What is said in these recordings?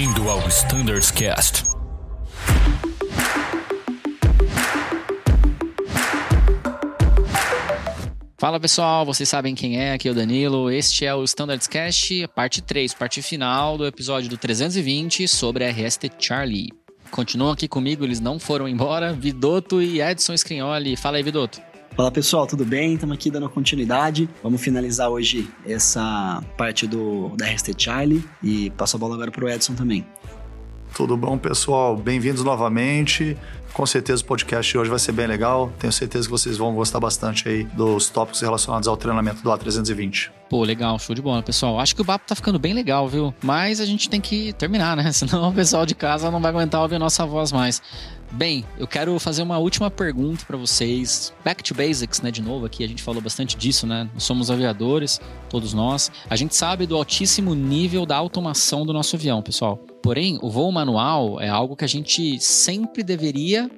Bem-vindo ao Standards Cast. Fala pessoal, vocês sabem quem é, aqui é o Danilo. Este é o Standards Cast, parte 3, parte final do episódio do 320 sobre a RST Charlie. Continuam aqui comigo, eles não foram embora, Vidoto e Edson Scrignoli. Fala aí, Vidoto. Fala pessoal, tudo bem? Estamos aqui dando continuidade. Vamos finalizar hoje essa parte do da RST Charlie e passo a bola agora para o Edson também. Tudo bom, pessoal? Bem-vindos novamente. Com certeza o podcast de hoje vai ser bem legal. Tenho certeza que vocês vão gostar bastante aí dos tópicos relacionados ao treinamento do A320. Pô, legal, show de bola, pessoal. Acho que o papo tá ficando bem legal, viu? Mas a gente tem que terminar, né? Senão o pessoal de casa não vai aguentar ouvir a nossa voz mais. Bem, eu quero fazer uma última pergunta para vocês. Back to basics, né? De novo, aqui a gente falou bastante disso, né? Somos aviadores, todos nós. A gente sabe do altíssimo nível da automação do nosso avião, pessoal. Porém, o voo manual é algo que a gente sempre deveria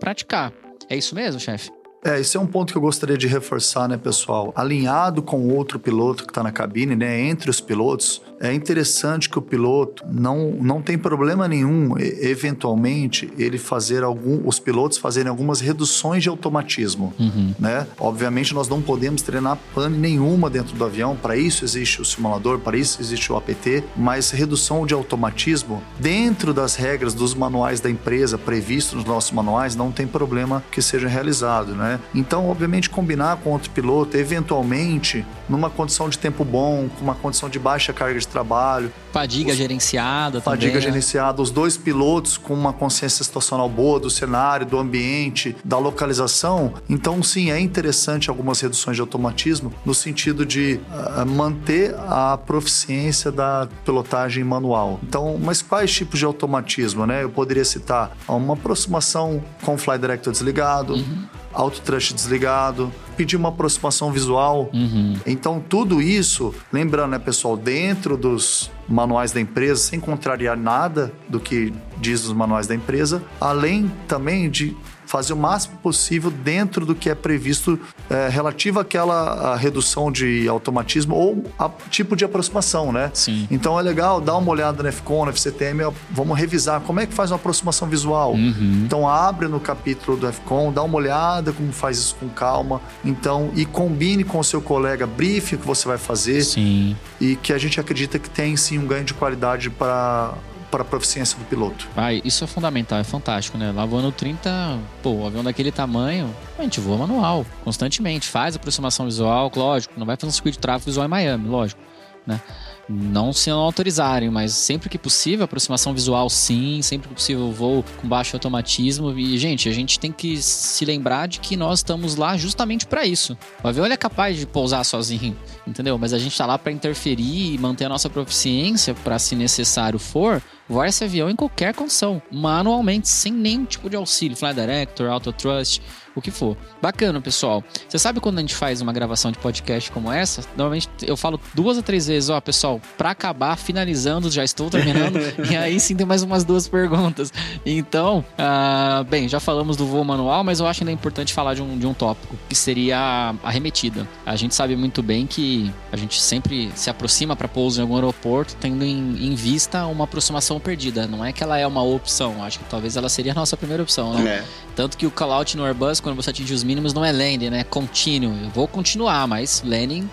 praticar. É isso mesmo, chefe? É, esse é um ponto que eu gostaria de reforçar, né, pessoal? Alinhado com outro piloto que está na cabine, né, entre os pilotos, é interessante que o piloto não, não tem problema nenhum, eventualmente, ele fazer algum, os pilotos fazerem algumas reduções de automatismo, uhum. né? Obviamente, nós não podemos treinar pane nenhuma dentro do avião, para isso existe o simulador, para isso existe o APT, mas redução de automatismo dentro das regras dos manuais da empresa previstos nos nossos manuais não tem problema que seja realizado, né? Então, obviamente, combinar com outro piloto, eventualmente, numa condição de tempo bom, com uma condição de baixa carga de trabalho. Fadiga os... gerenciada Fadiga também. gerenciada. Os dois pilotos com uma consciência situacional boa do cenário, do ambiente, da localização. Então, sim, é interessante algumas reduções de automatismo no sentido de uh, manter a proficiência da pilotagem manual. Então, mas quais tipos de automatismo, né? Eu poderia citar uma aproximação com o Fly Director desligado, uhum autotrust desligado, pedir uma aproximação visual. Uhum. Então, tudo isso, lembrando, né, pessoal, dentro dos manuais da empresa, sem contrariar nada do que diz os manuais da empresa, além também de fazer o máximo possível dentro do que é previsto é, relativo àquela redução de automatismo ou a tipo de aproximação, né? Sim. Então é legal dar uma olhada no FCON, no FCTM, vamos revisar como é que faz uma aproximação visual. Uhum. Então abre no capítulo do FCON, dá uma olhada como faz isso com calma. Então, e combine com o seu colega, brief que você vai fazer. Sim. E que a gente acredita que tem sim um ganho de qualidade para para a proficiência do piloto. Ah, isso é fundamental, é fantástico, né? Lá voando 30, pô, o avião daquele tamanho, a gente voa manual, constantemente, faz aproximação visual, lógico, não vai fazer um circuito de tráfego visual em Miami, lógico, né? Não se não autorizarem, mas sempre que possível, aproximação visual sim, sempre que possível voo com baixo automatismo. E, gente, a gente tem que se lembrar de que nós estamos lá justamente para isso. O avião é capaz de pousar sozinho, entendeu? Mas a gente está lá para interferir e manter a nossa proficiência para, se necessário for, voar esse avião em qualquer condição, manualmente, sem nenhum tipo de auxílio, Fly Director, Auto Trust o que for. Bacana, pessoal. Você sabe quando a gente faz uma gravação de podcast como essa? Normalmente eu falo duas ou três vezes, ó, pessoal, para acabar, finalizando, já estou terminando, e aí sim tem mais umas duas perguntas. Então, uh, bem, já falamos do voo manual, mas eu acho ainda importante falar de um, de um tópico, que seria a remetida. A gente sabe muito bem que a gente sempre se aproxima para pouso em algum aeroporto, tendo em, em, vista uma aproximação perdida. Não é que ela é uma opção, acho que talvez ela seria a nossa primeira opção, né? É. Tanto que o call-out no Airbus quando você atinge os mínimos, não é landing, né? É contínuo. Eu vou continuar, mas landing,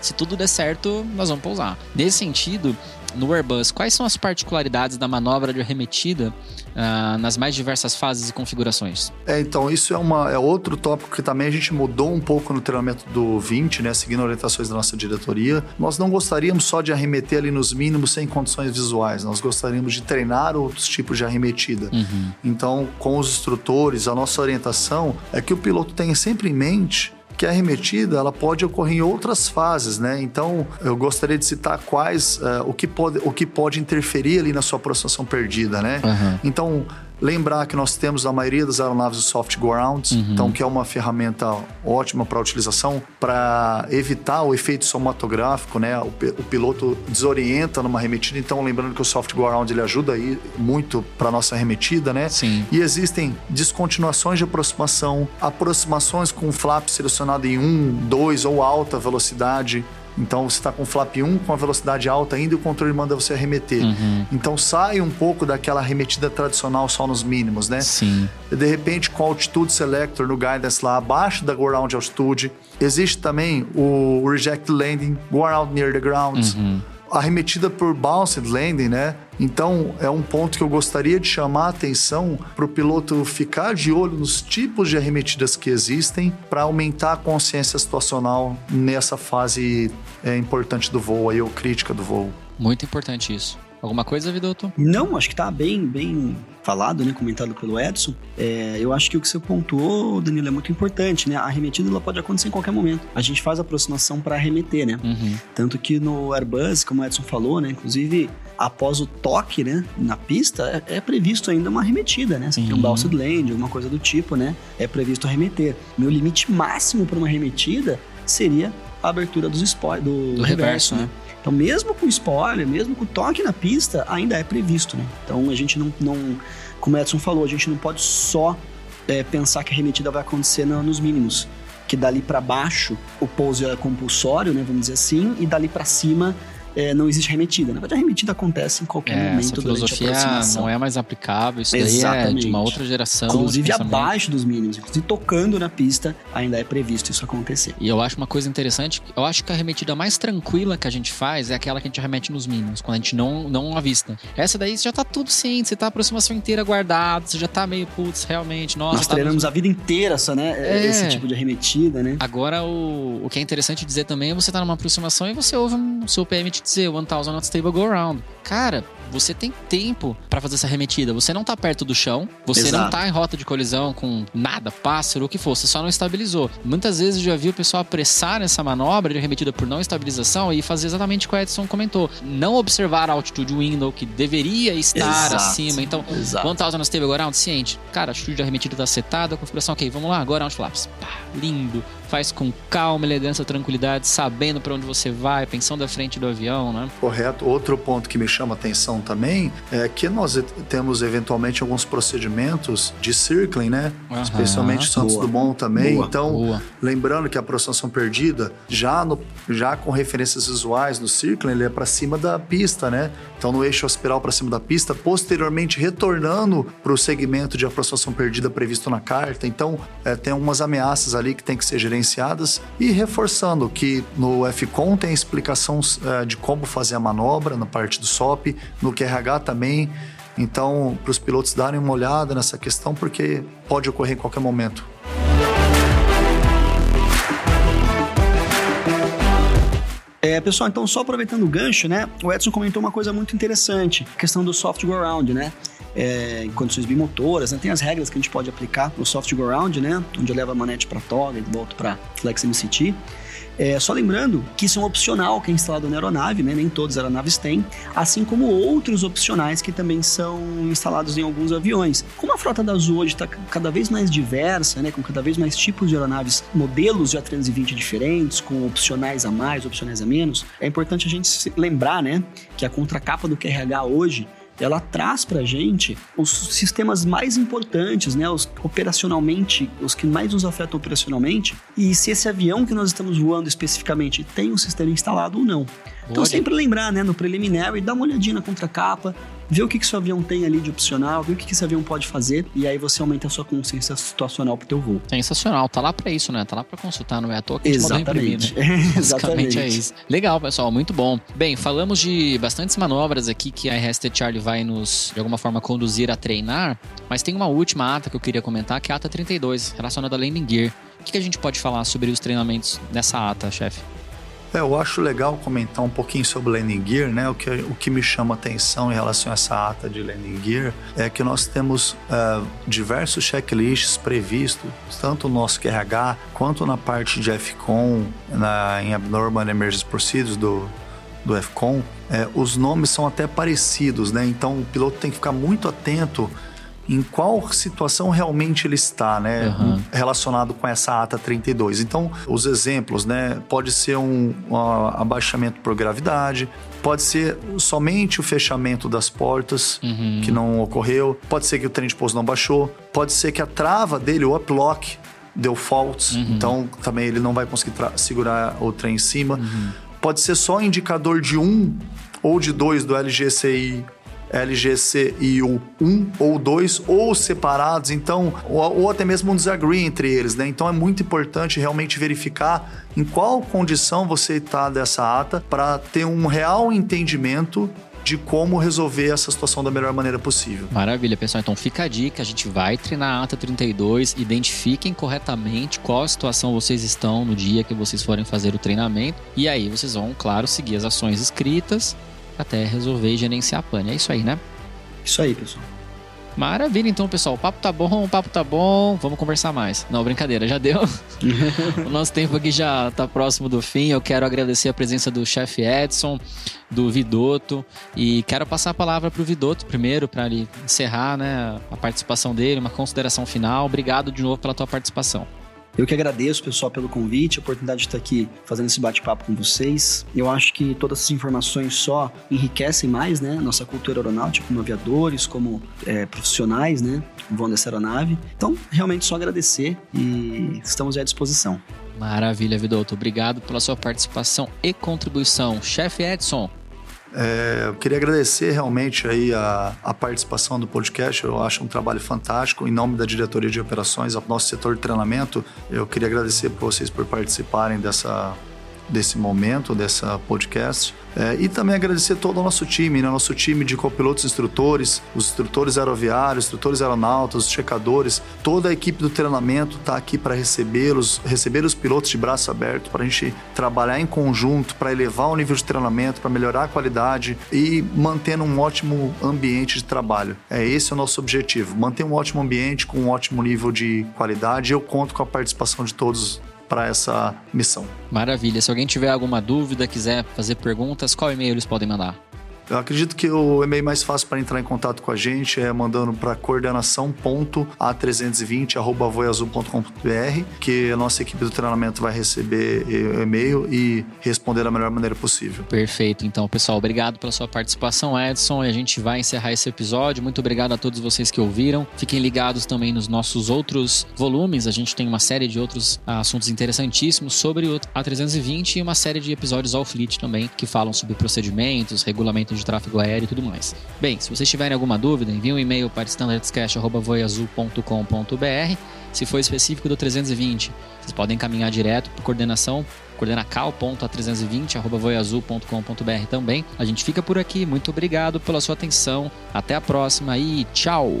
se tudo der certo, nós vamos pousar. Nesse sentido, no Airbus, quais são as particularidades da manobra de arremetida uh, nas mais diversas fases e configurações? É, então, isso é, uma, é outro tópico que também a gente mudou um pouco no treinamento do 20, né? Seguindo orientações da nossa diretoria. Nós não gostaríamos só de arremeter ali nos mínimos sem condições visuais, nós gostaríamos de treinar outros tipos de arremetida. Uhum. Então, com os instrutores, a nossa orientação é que o piloto tenha sempre em mente que a arremetida ela pode ocorrer em outras fases, né? Então, eu gostaria de citar quais, uh, o, que pode, o que pode interferir ali na sua aproximação perdida, né? Uhum. Então, Lembrar que nós temos a maioria das aeronaves o soft grounds, uhum. então que é uma ferramenta ótima para utilização para evitar o efeito somatográfico, né? O, o, piloto desorienta numa remetida, então lembrando que o soft ground ele ajuda aí muito para nossa remetida, né? Sim. E existem descontinuações de aproximação, aproximações com flap selecionado em 1, 2 ou alta velocidade, Então você está com o flap 1 com a velocidade alta ainda e o controle manda você arremeter. Uhum. Então sai um pouco daquela arremetida tradicional só nos mínimos, né? Sim. De repente, com o Altitude Selector no Guidance lá abaixo da Go Around Altitude. Existe também o Reject Landing, Go Around Near the Ground. Uhum. Arremetida por Bounced Landing, né? Então, é um ponto que eu gostaria de chamar a atenção para o piloto ficar de olho nos tipos de arremetidas que existem para aumentar a consciência situacional nessa fase é, importante do voo, aí, ou crítica do voo. Muito importante isso. Alguma coisa, Vidoto? Não, acho que tá bem, bem falado, né, comentado pelo Edson. É, eu acho que o que você pontuou, Danilo, é muito importante, né? A arremetida ela pode acontecer em qualquer momento. A gente faz aproximação para arremeter, né? Uhum. Tanto que no Airbus, como o Edson falou, né, inclusive após o toque, né, na pista, é, é previsto ainda uma arremetida, né? Se tem um Sim. bounced land, alguma coisa do tipo, né? É previsto arremeter. Meu limite máximo para uma arremetida seria a abertura dos spoil do, Do reverso, né? Então, mesmo com spoiler, mesmo com toque na pista, ainda é previsto, né? Então, a gente não, não como o Edson falou, a gente não pode só é, pensar que a remetida vai acontecer na- nos mínimos. Que dali para baixo o pouso é compulsório, né? Vamos dizer assim, e dali para cima é, não existe remetida. Na verdade, a remetida acontece em qualquer É, momento essa filosofia não é mais aplicável. Isso daí é de Exatamente. uma outra geração. Inclusive abaixo dos mínimos, inclusive tocando na pista, ainda é previsto isso acontecer. E eu acho uma coisa interessante, eu acho que a arremetida mais tranquila que a gente faz é aquela que a gente arremete nos mínimos, quando a gente não, não avista. Essa daí você já tá tudo ciente, você tá a aproximação inteira guardado, você já tá meio, putz, realmente, nossa, Nós tá treinamos a vida inteira essa, né? É. Esse tipo de arremetida, né? Agora, o, o que é interessante dizer também é você tá numa aproximação e você ouve um, seu PM te dizer 1000 not stable go around. Cara, você tem tempo pra fazer essa arremetida. Você não tá perto do chão, você não Exato. tá em rota de colisão com nada, pássaro, o que for, você só não estabilizou. Muitas vezes eu já vi o pessoal apressar nessa manobra de arremetida por não estabilização e fazer exatamente o que o Edson comentou. Não observar a altitude window que deveria estar Exato. acima. Então, Exato. 1000 not stable go around, ciente. Cara, a altitude de arremetida tá setada, configuração ok, vamos lá, agora round flaps. Pá, lindo. Faz com calma, elegância, tranquilidade, sabendo pra onde você vai, pensando à frente do avião, né? Correto. Outro ponto que me chama atenção também é que nós temos eventualmente alguns procedimentos de circling, né? Aham. Especialmente Santos Boa. Dumont também. Boa. Então, Boa. lembrando que a aproximação perdida, já, no, já com referências visuais no circling, ele é para cima da pista, né? Então, no eixo aspiral para cima da pista, posteriormente retornando para o segmento de aproximação perdida previsto na carta. Então, é, tem algumas ameaças ali que tem que ser gerenciadas e reforçando que no FCON tem explicação é, de como fazer a manobra na parte do SOP, no QRH também. Então, para os pilotos darem uma olhada nessa questão, porque pode ocorrer em qualquer momento. É, pessoal, então só aproveitando o gancho, né? O Edson comentou uma coisa muito interessante, a questão do soft go around, né? É, em condições bimotoras, né? tem as regras que a gente pode aplicar no soft go around, né? Onde eu levo a manete para toga e volto para flex MCT. É, só lembrando que isso é um opcional que é instalado na aeronave, né? Nem todas as aeronaves têm, assim como outros opcionais que também são instalados em alguns aviões. Como a frota da Azul hoje está cada vez mais diversa, né? Com cada vez mais tipos de aeronaves, modelos de A320 diferentes, com opcionais a mais, opcionais a menos, é importante a gente se lembrar, né? Que a contracapa do QRH hoje ela traz pra gente os sistemas mais importantes, né, os operacionalmente, os que mais nos afetam operacionalmente, e se esse avião que nós estamos voando especificamente tem um sistema instalado ou não. Então Olha. sempre lembrar, né, no preliminar, e dar uma olhadinha na contracapa, ver o que que seu avião tem ali de opcional, ver o que que esse avião pode fazer, e aí você aumenta a sua consciência situacional pro teu voo. Sensacional, tá lá pra isso, né? Tá lá pra consultar, não é à toa que mandou imprimir, né? Exatamente. Exatamente. é isso. Legal, pessoal, muito bom. Bem, falamos de bastantes manobras aqui que a RST Charlie vai nos, de alguma forma, conduzir a treinar, mas tem uma última ata que eu queria comentar, que é a ata 32, relacionada a landing gear. O que, que a gente pode falar sobre os treinamentos nessa ata, chefe? É, eu acho legal comentar um pouquinho sobre landing gear, né? O que, o que me chama atenção em relação a essa ata de landing gear é que nós temos eh, diversos checklists previstos, tanto no nosso QRH quanto na parte de FCON, na, em Abnormal Emergency Procedures do, do FCON. Eh, os nomes são até parecidos, né? Então o piloto tem que ficar muito atento em qual situação realmente ele está, né? Uhum. Relacionado com essa ata 32. Então, os exemplos, né? Pode ser um, um abaixamento por gravidade, pode ser somente o fechamento das portas Uhum. que não ocorreu, pode ser que o trem de pouso não baixou, pode ser que a trava dele, o uplock, deu faults, Uhum. então também ele não vai conseguir segurar o trem em cima. Uhum. pode ser só indicador de um ou de dois do LGCI LGCIU 1 ou 2 ou separados, então, ou, ou, até mesmo um desagree entre eles, né? Então é muito importante realmente verificar em qual condição você está dessa ata para ter um real entendimento de como resolver essa situação da melhor maneira possível. Maravilha, pessoal. Então fica a dica, a gente vai treinar a ata 32, identifiquem corretamente qual situação vocês estão no dia que vocês forem fazer o treinamento e aí vocês vão, claro, seguir as ações escritas até resolver e gerenciar a pane. É isso aí, né? Isso aí, pessoal. Maravilha, então, pessoal. O papo tá bom, o papo tá bom. Vamos conversar mais. Não, brincadeira, já deu. o nosso tempo aqui já tá próximo do fim. Eu quero agradecer a presença do chefe Edson, do Vidoto. E quero passar a palavra pro Vidoto primeiro, para ele encerrar né, a participação dele, uma consideração final. Obrigado de novo pela tua participação. Eu que agradeço, pessoal, pelo convite, a oportunidade de estar aqui fazendo esse bate-papo com vocês. Eu acho que todas essas informações só enriquecem mais, né? Nossa cultura aeronáutica, como aviadores, como é, profissionais, né? Voando dessa aeronave. Então, realmente só agradecer e estamos à disposição. Maravilha, Vidoto. Obrigado pela sua participação e contribuição. Chefe Edson, é, eu queria agradecer realmente aí a, a, participação do podcast. Eu acho um trabalho fantástico. Em nome da diretoria de operações, ao nosso setor de treinamento, eu queria agradecer por vocês por participarem dessa desse momento, dessa podcast. É, e também agradecer todo o nosso time, né? Nosso time de copilotos instrutores, os instrutores aeroviários, instrutores aeronautas, os checadores, toda a equipe do treinamento está aqui para recebê-los, receber os pilotos de braço aberto, para a gente trabalhar em conjunto, para elevar o nível de treinamento, para melhorar a qualidade e mantendo um ótimo ambiente de trabalho. É esse o nosso objetivo, manter um ótimo ambiente com um ótimo nível de qualidade. Eu conto com a participação de todos para essa missão. Maravilha. Se alguém tiver alguma dúvida, quiser fazer perguntas, qual e-mail eles podem mandar? Eu acredito que o e-mail mais fácil para entrar em contato com a gente é mandando para coordenação.a320@voiazul.com.br, que a nossa equipe do treinamento vai receber o e-mail e responder da melhor maneira possível. Perfeito. Então, pessoal, obrigado pela sua participação, Edson, e a gente vai encerrar esse episódio. Muito obrigado a todos vocês que ouviram. Fiquem ligados também nos nossos outros volumes. A gente tem uma série de outros assuntos interessantíssimos sobre o A320 e uma série de episódios ao Fleet também que falam sobre procedimentos, de tráfego aéreo e tudo mais. Bem, se vocês tiverem alguma dúvida, envie um e-mail para standardscash.voiazul.com.br. Se for específico do 320, vocês podem encaminhar direto para coordenação coordenacal.a320.voiazul.com.br também. A gente fica por aqui. Muito obrigado pela sua atenção. Até a próxima e tchau!